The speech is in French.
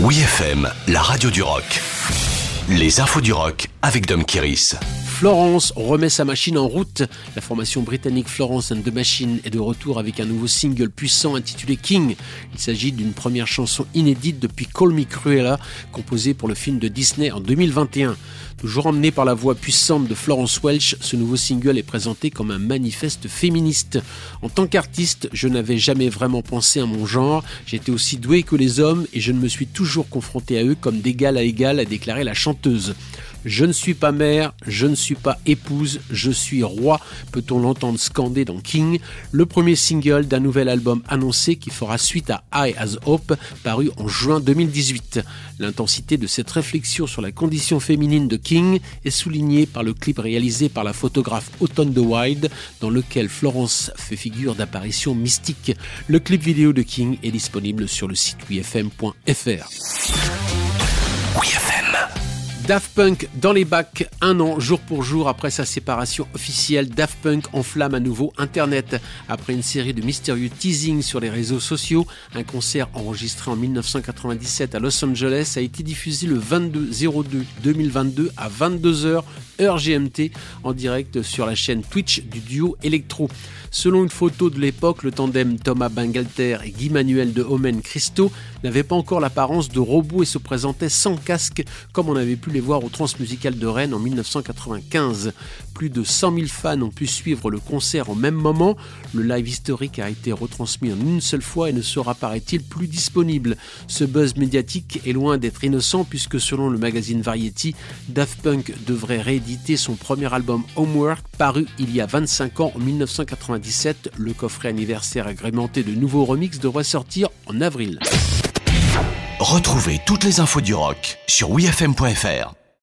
Oui FM, la radio du rock. Les infos du rock avec Dom Kiris. Florence remet sa machine en route. La formation britannique Florence and the Machine est de retour avec un nouveau single puissant intitulé King. Il s'agit d'une première chanson inédite depuis Call Me Cruella, composée pour le film de Disney en 2021. Toujours emmené par la voix puissante de Florence Welch, ce nouveau single est présenté comme un manifeste féministe. En tant qu'artiste, je n'avais jamais vraiment pensé à mon genre. J'étais aussi doué que les hommes et je ne me suis toujours confronté à eux comme d'égal à égal, a déclaré la chanteuse. Je ne suis pas mère, je ne suis pas épouse, je suis roi, peut-on l'entendre scander dans King, le premier single d'un nouvel album annoncé qui fera suite à High as Hope, paru en juin 2018. L'intensité de cette réflexion sur la condition féminine de King est soulignée par le clip réalisé par la photographe Autumn de Wild, dans lequel Florence fait figure d'apparition mystique. Le clip vidéo de King est disponible sur le site wfm.fr. Daft Punk dans les bacs, un an jour pour jour après sa séparation officielle, Daft Punk enflamme à nouveau Internet. Après une série de mystérieux teasings sur les réseaux sociaux, un concert enregistré en 1997 à Los Angeles a été diffusé le 22-02-2022 à 22h heure GMT en direct sur la chaîne Twitch du duo Electro. Selon une photo de l'époque, le tandem Thomas Bangalter et Guy Manuel de Omen Christo n'avait pas encore l'apparence de robots et se présentait sans casque comme on avait pu voir au Transmusical de Rennes en 1995. Plus de 100 000 fans ont pu suivre le concert au même moment. Le live historique a été retransmis en une seule fois et ne sera, paraît-il, plus disponible. Ce buzz médiatique est loin d'être innocent puisque selon le magazine Variety, Daft Punk devrait rééditer son premier album Homework paru il y a 25 ans en 1997. Le coffret anniversaire agrémenté de nouveaux remixes devrait sortir en avril. Retrouvez toutes les infos du rock sur wfm.fr.